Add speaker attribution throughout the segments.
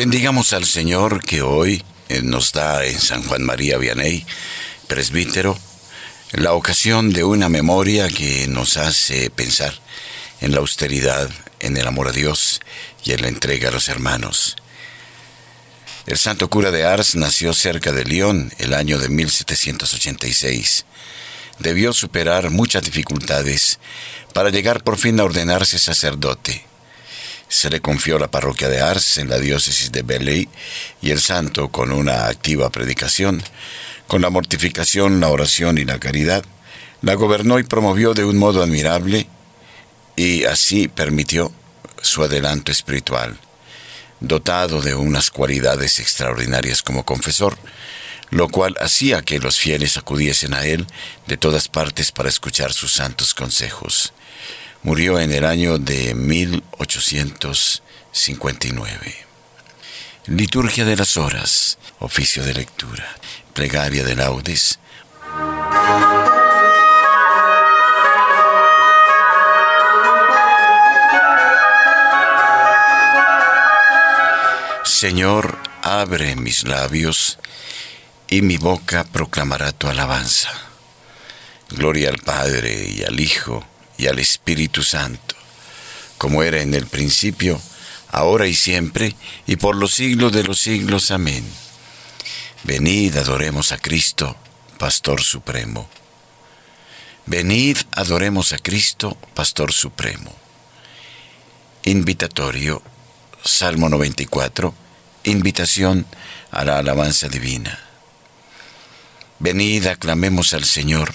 Speaker 1: Bendigamos al Señor que hoy eh, nos da en San Juan María Vianney, presbítero, la ocasión de una memoria que nos hace pensar en la austeridad, en el amor a Dios y en la entrega a los hermanos. El santo cura de Ars nació cerca de Lyon el año de 1786. Debió superar muchas dificultades para llegar por fin a ordenarse sacerdote. Se le confió la parroquia de Ars en la diócesis de Belley y el santo, con una activa predicación, con la mortificación, la oración y la caridad, la gobernó y promovió de un modo admirable y así permitió su adelanto espiritual. Dotado de unas cualidades extraordinarias como confesor, lo cual hacía que los fieles acudiesen a él de todas partes para escuchar sus santos consejos. Murió en el año de 1859. Liturgia de las horas, oficio de lectura, plegaria de laudes. Señor, abre mis labios y mi boca proclamará tu alabanza. Gloria al Padre y al Hijo y al Espíritu Santo, como era en el principio, ahora y siempre, y por los siglos de los siglos. Amén. Venid, adoremos a Cristo, Pastor Supremo. Venid, adoremos a Cristo, Pastor Supremo. Invitatorio, Salmo 94, invitación a la alabanza divina. Venid, aclamemos al Señor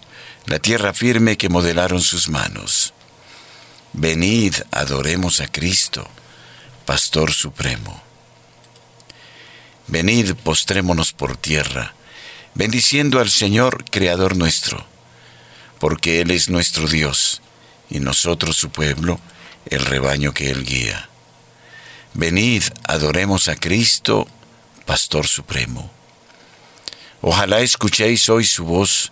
Speaker 1: la tierra firme que modelaron sus manos. Venid, adoremos a Cristo, Pastor Supremo. Venid, postrémonos por tierra, bendiciendo al Señor, Creador nuestro, porque Él es nuestro Dios, y nosotros su pueblo, el rebaño que Él guía. Venid, adoremos a Cristo, Pastor Supremo. Ojalá escuchéis hoy su voz,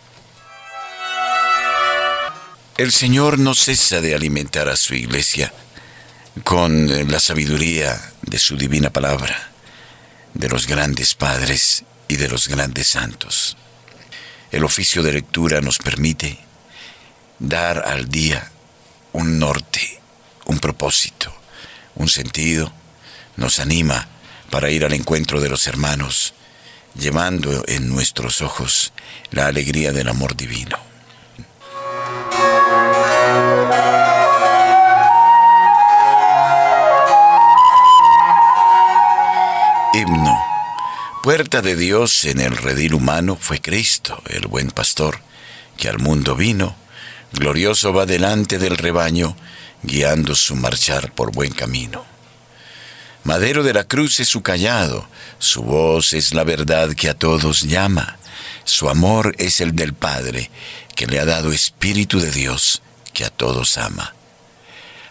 Speaker 1: El Señor no cesa de alimentar a su iglesia con la sabiduría de su divina palabra, de los grandes padres y de los grandes santos. El oficio de lectura nos permite dar al día un norte, un propósito, un sentido, nos anima para ir al encuentro de los hermanos, llevando en nuestros ojos la alegría del amor divino. Himno. Puerta de Dios en el redil humano fue Cristo, el buen pastor, que al mundo vino, glorioso va delante del rebaño, guiando su marchar por buen camino. Madero de la cruz es su callado, su voz es la verdad que a todos llama, su amor es el del Padre, que le ha dado Espíritu de Dios, que a todos ama.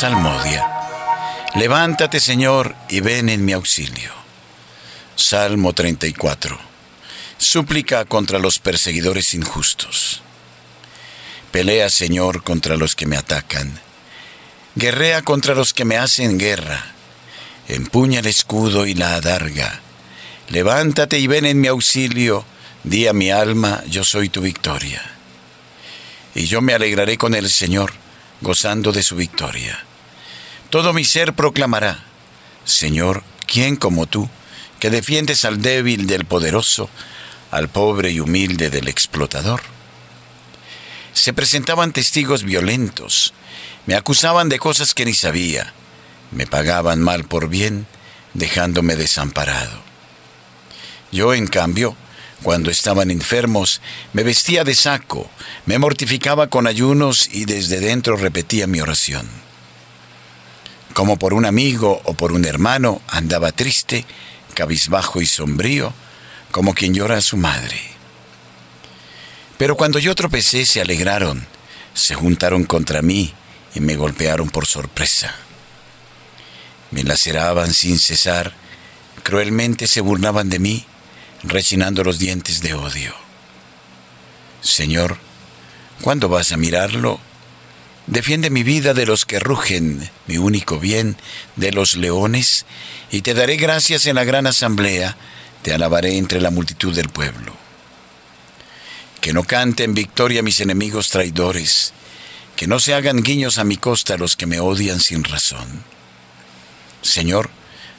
Speaker 1: Salmodia. Levántate, Señor, y ven en mi auxilio. Salmo 34. Súplica contra los perseguidores injustos. Pelea, Señor, contra los que me atacan. Guerrea contra los que me hacen guerra empuña el escudo y la adarga. Levántate y ven en mi auxilio, di a mi alma, yo soy tu victoria. Y yo me alegraré con el Señor, gozando de su victoria. Todo mi ser proclamará, Señor, ¿quién como tú, que defiendes al débil del poderoso, al pobre y humilde del explotador? Se presentaban testigos violentos, me acusaban de cosas que ni sabía me pagaban mal por bien, dejándome desamparado. Yo, en cambio, cuando estaban enfermos, me vestía de saco, me mortificaba con ayunos y desde dentro repetía mi oración. Como por un amigo o por un hermano, andaba triste, cabizbajo y sombrío, como quien llora a su madre. Pero cuando yo tropecé, se alegraron, se juntaron contra mí y me golpearon por sorpresa. Me laceraban sin cesar, cruelmente se burlaban de mí, rechinando los dientes de odio. Señor, ¿cuándo vas a mirarlo? Defiende mi vida de los que rugen, mi único bien, de los leones, y te daré gracias en la gran asamblea, te alabaré entre la multitud del pueblo. Que no canten victoria mis enemigos traidores, que no se hagan guiños a mi costa los que me odian sin razón. Señor,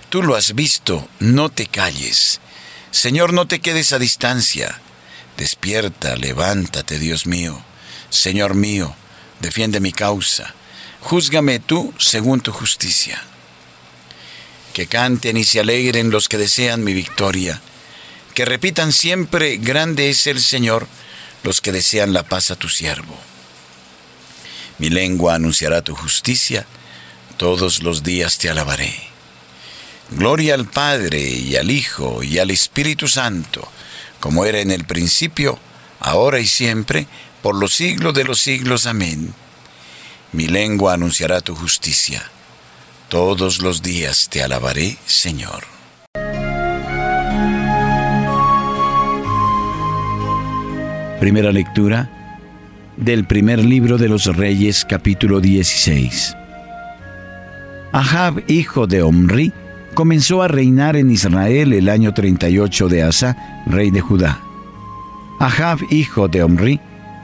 Speaker 1: tú lo has visto, no te calles. Señor, no te quedes a distancia. Despierta, levántate, Dios mío. Señor mío, defiende mi causa. Júzgame tú según tu justicia. Que canten y se alegren los que desean mi victoria. Que repitan siempre, grande es el Señor, los que desean la paz a tu siervo. Mi lengua anunciará tu justicia todos los días te alabaré. Gloria al Padre y al Hijo y al Espíritu Santo, como era en el principio, ahora y siempre, por los siglos de los siglos. Amén. Mi lengua anunciará tu justicia. Todos los días te alabaré, Señor. Primera lectura del primer libro de los Reyes, capítulo 16. Ahab, hijo de Omri, comenzó a reinar en Israel el año 38 de Asa, rey de Judá. Ahab, hijo de Omri,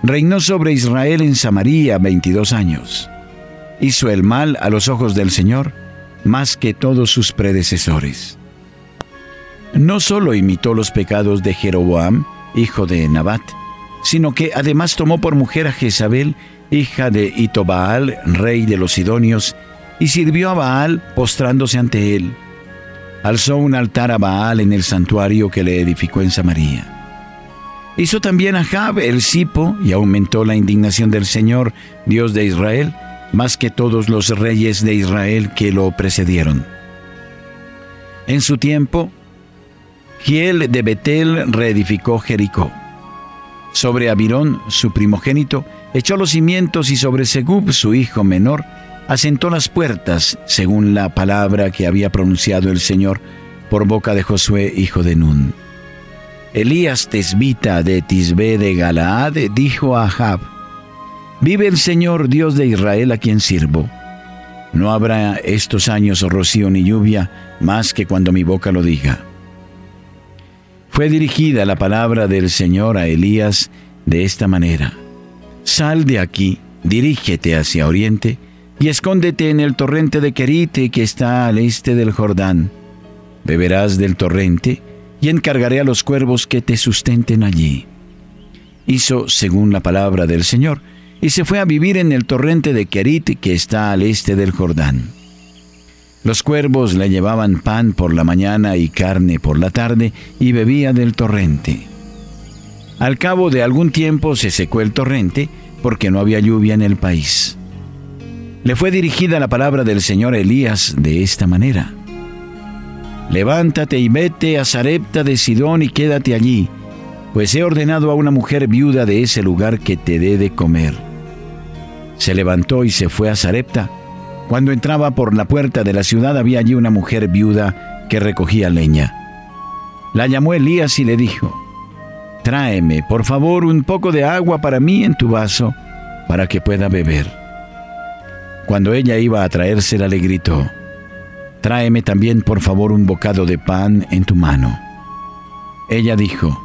Speaker 1: reinó sobre Israel en Samaria 22 años. Hizo el mal a los ojos del Señor más que todos sus predecesores. No solo imitó los pecados de Jeroboam, hijo de Nabat, sino que además tomó por mujer a Jezabel, hija de Itobaal, rey de los Sidonios, y sirvió a Baal postrándose ante él. Alzó un altar a Baal en el santuario que le edificó en Samaria. Hizo también a Jab el cipo y aumentó la indignación del Señor, Dios de Israel, más que todos los reyes de Israel que lo precedieron. En su tiempo, Giel de Betel reedificó Jericó. Sobre Abirón, su primogénito, echó los cimientos y sobre Segub, su hijo menor, asentó las puertas según la palabra que había pronunciado el Señor por boca de Josué, hijo de Nun. Elías Tesbita de Tisbe de Galaad dijo a Ahab, Vive el Señor Dios de Israel a quien sirvo. No habrá estos años rocío ni lluvia más que cuando mi boca lo diga. Fue dirigida la palabra del Señor a Elías de esta manera. Sal de aquí, dirígete hacia oriente, y escóndete en el torrente de Querite que está al este del Jordán. Beberás del torrente, y encargaré a los cuervos que te sustenten allí. Hizo según la palabra del Señor, y se fue a vivir en el torrente de Querite que está al este del Jordán.
Speaker 2: Los cuervos le llevaban pan por la mañana y carne por la tarde y bebía del torrente. Al cabo de algún tiempo se secó el torrente porque no había lluvia en el país. Le fue dirigida la palabra del Señor Elías de esta manera. Levántate y vete a Sarepta de Sidón y quédate allí, pues he ordenado a una mujer viuda de ese lugar que te dé de comer. Se levantó y se fue a Sarepta. Cuando entraba por la puerta de la ciudad había allí una mujer viuda que recogía leña. La llamó Elías y le dijo, Tráeme, por favor, un poco de agua para mí en tu vaso, para que pueda beber. Cuando ella iba a traérsela le gritó, Tráeme también, por favor, un bocado de pan en tu mano. Ella dijo,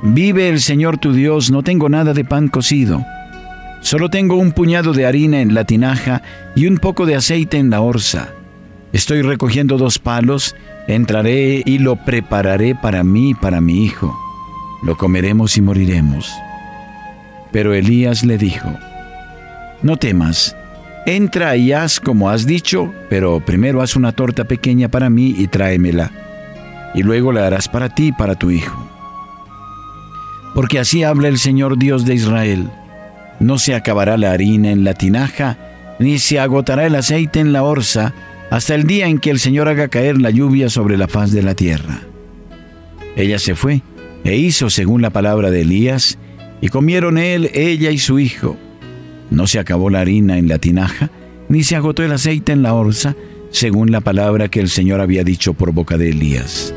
Speaker 2: Vive el Señor tu Dios, no tengo nada de pan cocido. Solo tengo un puñado de harina en la tinaja y un poco de aceite en la orza. Estoy recogiendo dos palos, entraré y lo prepararé para mí y para mi hijo. Lo comeremos y moriremos. Pero Elías le dijo, No temas, entra y haz como has dicho, pero primero haz una torta pequeña para mí y tráemela, y luego la harás para ti y para tu hijo. Porque así habla el Señor Dios de Israel no se acabará la harina en la tinaja, ni se agotará el aceite en la orza, hasta el día en que el Señor haga caer la lluvia sobre la faz de la tierra. Ella se fue e hizo según la palabra de Elías, y comieron él, ella y su hijo. No se acabó la harina en la tinaja, ni se agotó el aceite en la orza, según la palabra que el Señor había dicho por boca de Elías.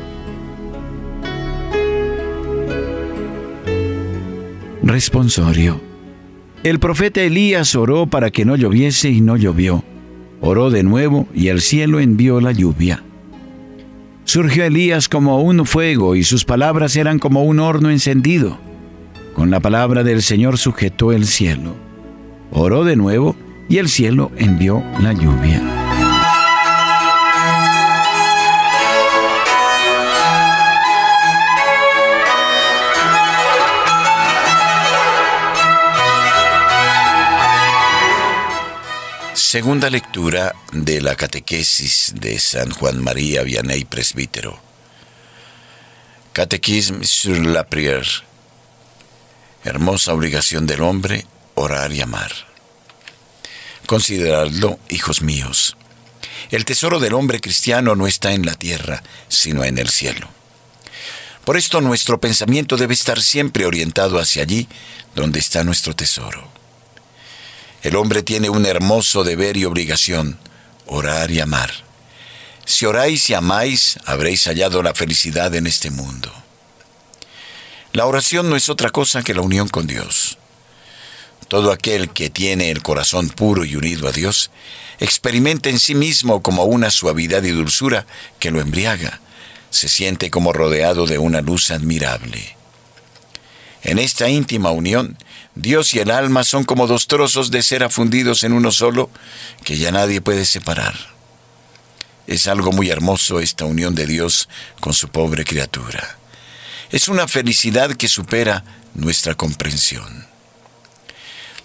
Speaker 2: Responsorio. El profeta Elías oró para que no lloviese y no llovió. Oró de nuevo y el cielo envió la lluvia. Surgió Elías como un fuego y sus palabras eran como un horno encendido. Con la palabra del Señor sujetó el cielo. Oró de nuevo y el cielo envió la lluvia.
Speaker 1: Segunda lectura de la catequesis de San Juan María Vianney Presbítero. Catequisme sur la prière. Hermosa obligación del hombre, orar y amar. Consideradlo, hijos míos. El tesoro del hombre cristiano no está en la tierra, sino en el cielo. Por esto nuestro pensamiento debe estar siempre orientado hacia allí donde está nuestro tesoro. El hombre tiene un hermoso deber y obligación, orar y amar. Si oráis y amáis, habréis hallado la felicidad en este mundo. La oración no es otra cosa que la unión con Dios. Todo aquel que tiene el corazón puro y unido a Dios, experimenta en sí mismo como una suavidad y dulzura que lo embriaga, se siente como rodeado de una luz admirable. En esta íntima unión, Dios y el alma son como dos trozos de cera fundidos en uno solo que ya nadie puede separar. Es algo muy hermoso esta unión de Dios con su pobre criatura. Es una felicidad que supera nuestra comprensión.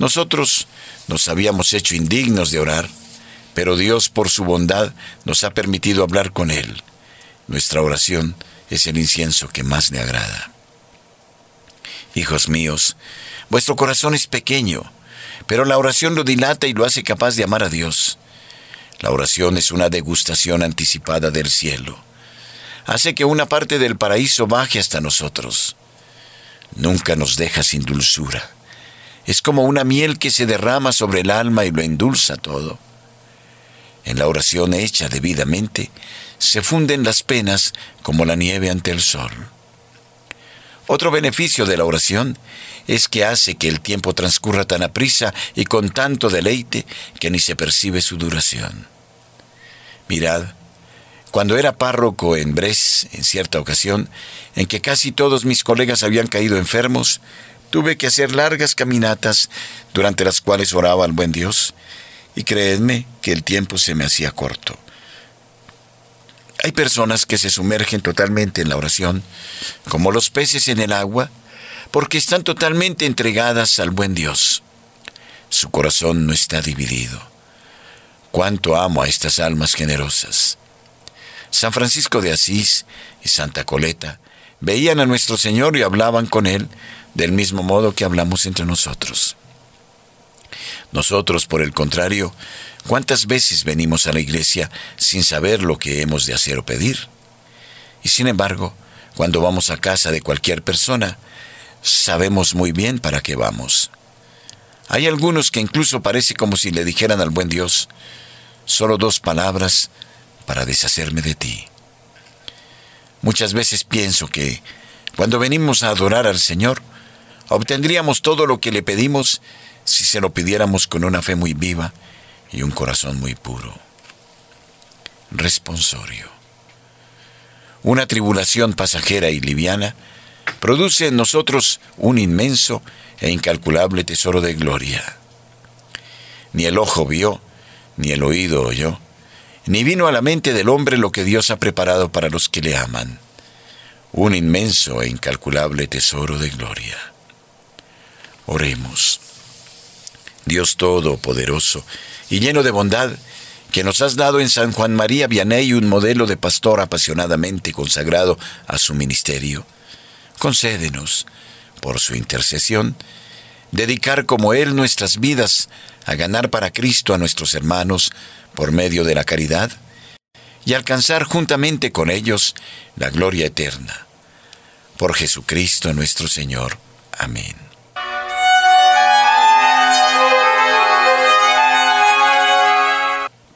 Speaker 1: Nosotros nos habíamos hecho indignos de orar, pero Dios por su bondad nos ha permitido hablar con Él. Nuestra oración es el incienso que más le agrada. Hijos míos, Vuestro corazón es pequeño, pero la oración lo dilata y lo hace capaz de amar a Dios. La oración es una degustación anticipada del cielo. Hace que una parte del paraíso baje hasta nosotros. Nunca nos deja sin dulzura. Es como una miel que se derrama sobre el alma y lo endulza todo. En la oración hecha debidamente, se funden las penas como la nieve ante el sol. Otro beneficio de la oración es que hace que el tiempo transcurra tan aprisa y con tanto deleite que ni se percibe su duración. Mirad, cuando era párroco en Bres, en cierta ocasión, en que casi todos mis colegas habían caído enfermos, tuve que hacer largas caminatas durante las cuales oraba al buen Dios, y creedme que el tiempo se me hacía corto. Hay personas que se sumergen totalmente en la oración, como los peces en el agua, porque están totalmente entregadas al buen Dios. Su corazón no está dividido. Cuánto amo a estas almas generosas. San Francisco de Asís y Santa Coleta veían a nuestro Señor y hablaban con Él del mismo modo que hablamos entre nosotros. Nosotros, por el contrario, ¿cuántas veces venimos a la iglesia sin saber lo que hemos de hacer o pedir? Y sin embargo, cuando vamos a casa de cualquier persona, sabemos muy bien para qué vamos. Hay algunos que incluso parece como si le dijeran al buen Dios, solo dos palabras para deshacerme de ti. Muchas veces pienso que cuando venimos a adorar al Señor, obtendríamos todo lo que le pedimos si se lo pidiéramos con una fe muy viva y un corazón muy puro. Responsorio. Una tribulación pasajera y liviana produce en nosotros un inmenso e incalculable tesoro de gloria. Ni el ojo vio, ni el oído oyó, ni vino a la mente del hombre lo que Dios ha preparado para los que le aman, un inmenso e incalculable tesoro de gloria. Oremos. Dios Todopoderoso y lleno de bondad, que nos has dado en San Juan María Vianney un modelo de pastor apasionadamente consagrado a su ministerio, concédenos, por su intercesión, dedicar como Él nuestras vidas a ganar para Cristo a nuestros hermanos por medio de la caridad y alcanzar juntamente con ellos la gloria eterna. Por Jesucristo nuestro Señor. Amén.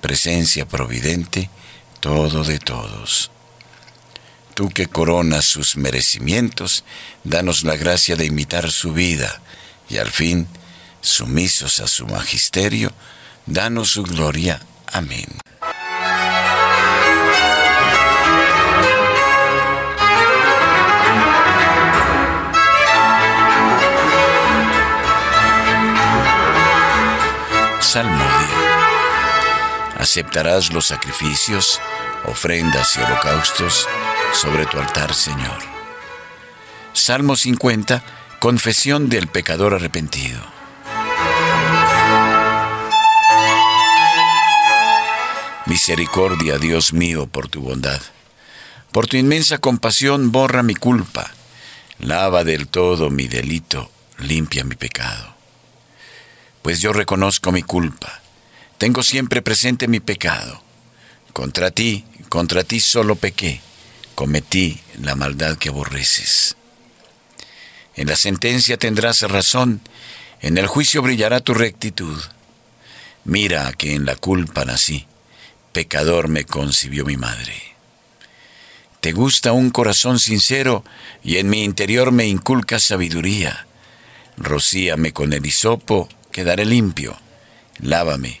Speaker 1: presencia providente, todo de todos. Tú que coronas sus merecimientos, danos la gracia de imitar su vida y al fin, sumisos a su magisterio, danos su gloria. Amén. Salmodia aceptarás los sacrificios, ofrendas y holocaustos sobre tu altar, Señor. Salmo 50, confesión del pecador arrepentido. Misericordia, Dios mío, por tu bondad. Por tu inmensa compasión borra mi culpa, lava del todo mi delito, limpia mi pecado. Pues yo reconozco mi culpa tengo siempre presente mi pecado. Contra ti, contra ti solo pequé, cometí la maldad que aborreces. En la sentencia tendrás razón, en el juicio brillará tu rectitud. Mira que en la culpa nací, pecador me concibió mi madre. Te gusta un corazón sincero y en mi interior me inculcas sabiduría. Rocíame con el hisopo, quedaré limpio. Lávame,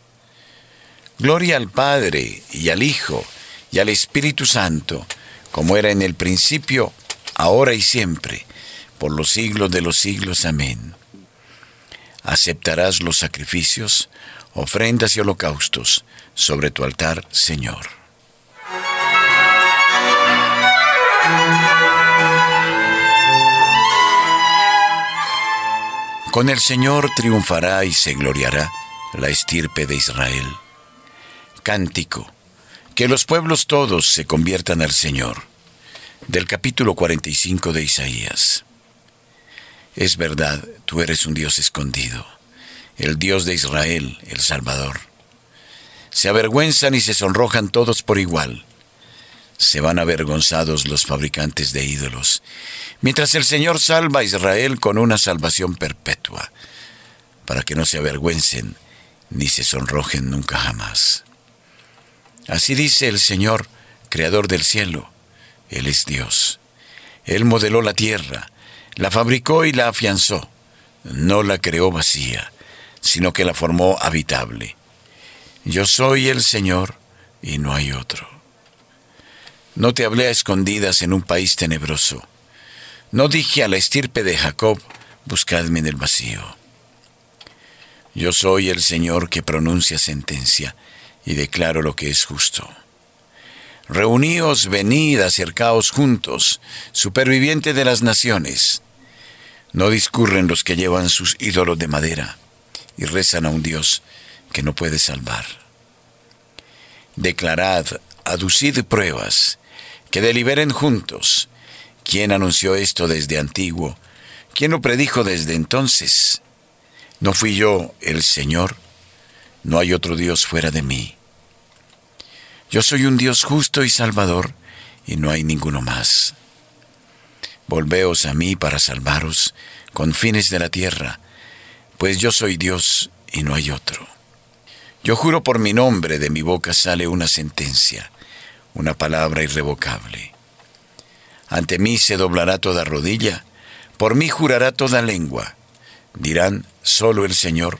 Speaker 1: Gloria al Padre y al Hijo y al Espíritu Santo, como era en el principio, ahora y siempre, por los siglos de los siglos. Amén. Aceptarás los sacrificios, ofrendas y holocaustos sobre tu altar, Señor. Con el Señor triunfará y se gloriará la estirpe de Israel. Cántico. Que los pueblos todos se conviertan al Señor. Del capítulo 45 de Isaías. Es verdad, tú eres un Dios escondido, el Dios de Israel, el Salvador. Se avergüenzan y se sonrojan todos por igual. Se van avergonzados los fabricantes de ídolos mientras el Señor salva a Israel con una salvación perpetua, para que no se avergüencen ni se sonrojen nunca jamás. Así dice el Señor, Creador del cielo, Él es Dios. Él modeló la tierra, la fabricó y la afianzó. No la creó vacía, sino que la formó habitable. Yo soy el Señor y no hay otro. No te hablé a escondidas en un país tenebroso no dije a la estirpe de Jacob, buscadme en el vacío. Yo soy el Señor que pronuncia sentencia y declaro lo que es justo. Reuníos, venid, acercaos juntos, superviviente de las naciones. No discurren los que llevan sus ídolos de madera y rezan a un Dios que no puede salvar. Declarad, aducid pruebas, que deliberen juntos, ¿Quién anunció esto desde antiguo? ¿Quién lo predijo desde entonces? ¿No fui yo el Señor? No hay otro Dios fuera de mí. Yo soy un Dios justo y salvador, y no hay ninguno más. Volveos a mí para salvaros, con fines de la tierra, pues yo soy Dios y no hay otro. Yo juro por mi nombre, de mi boca sale una sentencia, una palabra irrevocable. Ante mí se doblará toda rodilla, por mí jurará toda lengua. Dirán, solo el Señor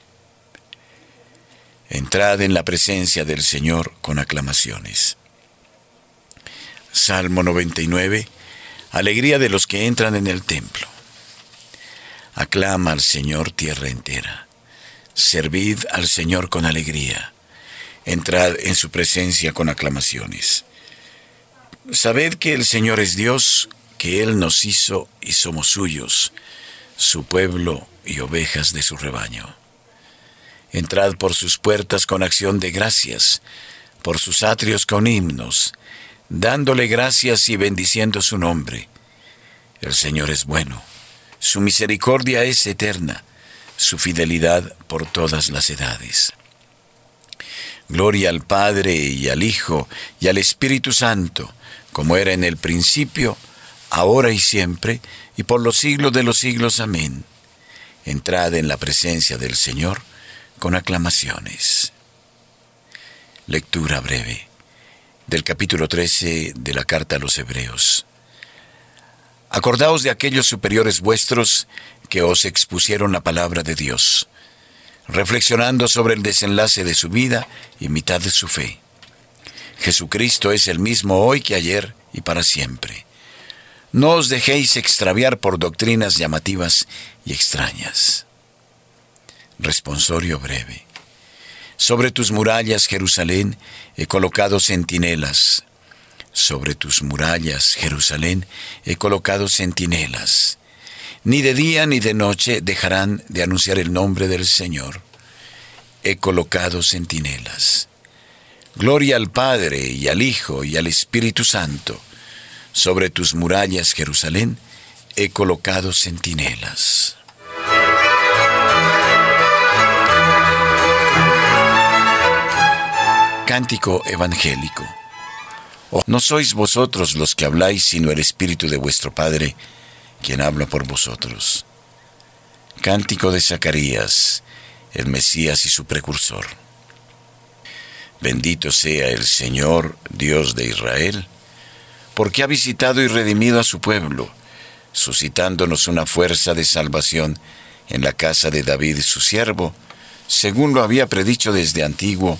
Speaker 1: Entrad en la presencia del Señor con aclamaciones. Salmo 99. Alegría de los que entran en el templo. Aclama al Señor tierra entera. Servid al Señor con alegría. Entrad en su presencia con aclamaciones. Sabed que el Señor es Dios, que Él nos hizo y somos suyos, su pueblo y ovejas de su rebaño. Entrad por sus puertas con acción de gracias, por sus atrios con himnos, dándole gracias y bendiciendo su nombre. El Señor es bueno, su misericordia es eterna, su fidelidad por todas las edades. Gloria al Padre y al Hijo y al Espíritu Santo, como era en el principio, ahora y siempre, y por los siglos de los siglos. Amén. Entrad en la presencia del Señor con aclamaciones. Lectura breve del capítulo 13 de la carta a los Hebreos. Acordaos de aquellos superiores vuestros que os expusieron la palabra de Dios, reflexionando sobre el desenlace de su vida y mitad de su fe Jesucristo es el mismo hoy que ayer y para siempre. No os dejéis extraviar por doctrinas llamativas y extrañas. Responsorio breve. Sobre tus murallas, Jerusalén, he colocado centinelas. Sobre tus murallas, Jerusalén, he colocado centinelas. Ni de día ni de noche dejarán de anunciar el nombre del Señor. He colocado centinelas. Gloria al Padre y al Hijo y al Espíritu Santo. Sobre tus murallas, Jerusalén, he colocado centinelas. Cántico evangélico. No sois vosotros los que habláis, sino el Espíritu de vuestro Padre, quien habla por vosotros. Cántico de Zacarías, el Mesías y su precursor. Bendito sea el Señor, Dios de Israel, porque ha visitado y redimido a su pueblo, suscitándonos una fuerza de salvación en la casa de David su siervo, según lo había predicho desde antiguo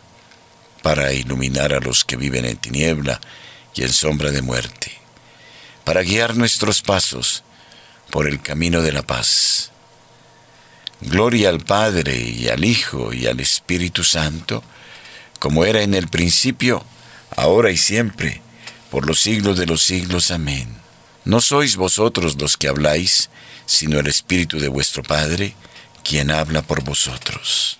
Speaker 1: para iluminar a los que viven en tiniebla y en sombra de muerte, para guiar nuestros pasos por el camino de la paz. Gloria al Padre y al Hijo y al Espíritu Santo, como era en el principio, ahora y siempre, por los siglos de los siglos. Amén. No sois vosotros los que habláis, sino el Espíritu de vuestro Padre, quien habla por vosotros.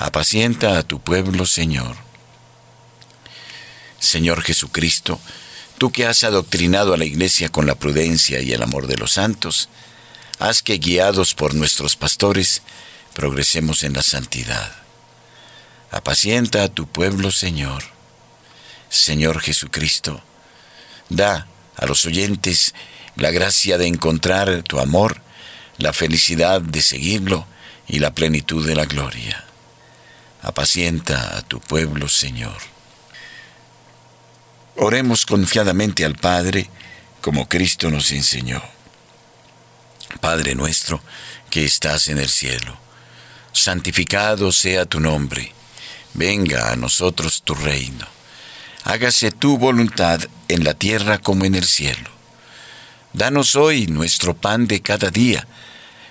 Speaker 1: Apacienta a tu pueblo, Señor. Señor Jesucristo, tú que has adoctrinado a la iglesia con la prudencia y el amor de los santos, haz que guiados por nuestros pastores progresemos en la santidad. Apacienta a tu pueblo, Señor. Señor Jesucristo. Da a los oyentes la gracia de encontrar tu amor, la felicidad de seguirlo y la plenitud de la gloria. Apacienta a tu pueblo, Señor. Oremos confiadamente al Padre, como Cristo nos enseñó. Padre nuestro, que estás en el cielo, santificado sea tu nombre, venga a nosotros tu reino hágase tu voluntad en la tierra como en el cielo. Danos hoy nuestro pan de cada día.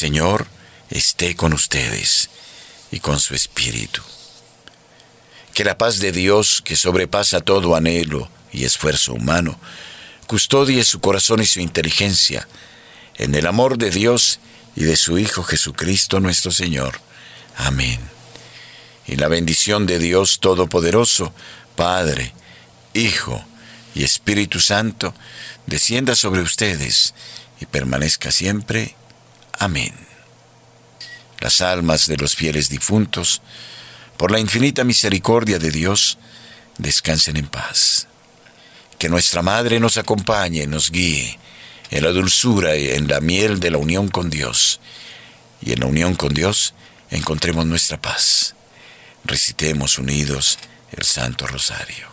Speaker 1: Señor esté con ustedes y con su espíritu. Que la paz de Dios, que sobrepasa todo anhelo y esfuerzo humano, custodie su corazón y su inteligencia en el amor de Dios y de su Hijo Jesucristo nuestro Señor. Amén. Y la bendición de Dios Todopoderoso, Padre, Hijo y Espíritu Santo, descienda sobre ustedes y permanezca siempre. Amén. Las almas de los fieles difuntos, por la infinita misericordia de Dios, descansen en paz. Que nuestra Madre nos acompañe, nos guíe en la dulzura y en la miel de la unión con Dios. Y en la unión con Dios encontremos nuestra paz. Recitemos unidos el Santo Rosario.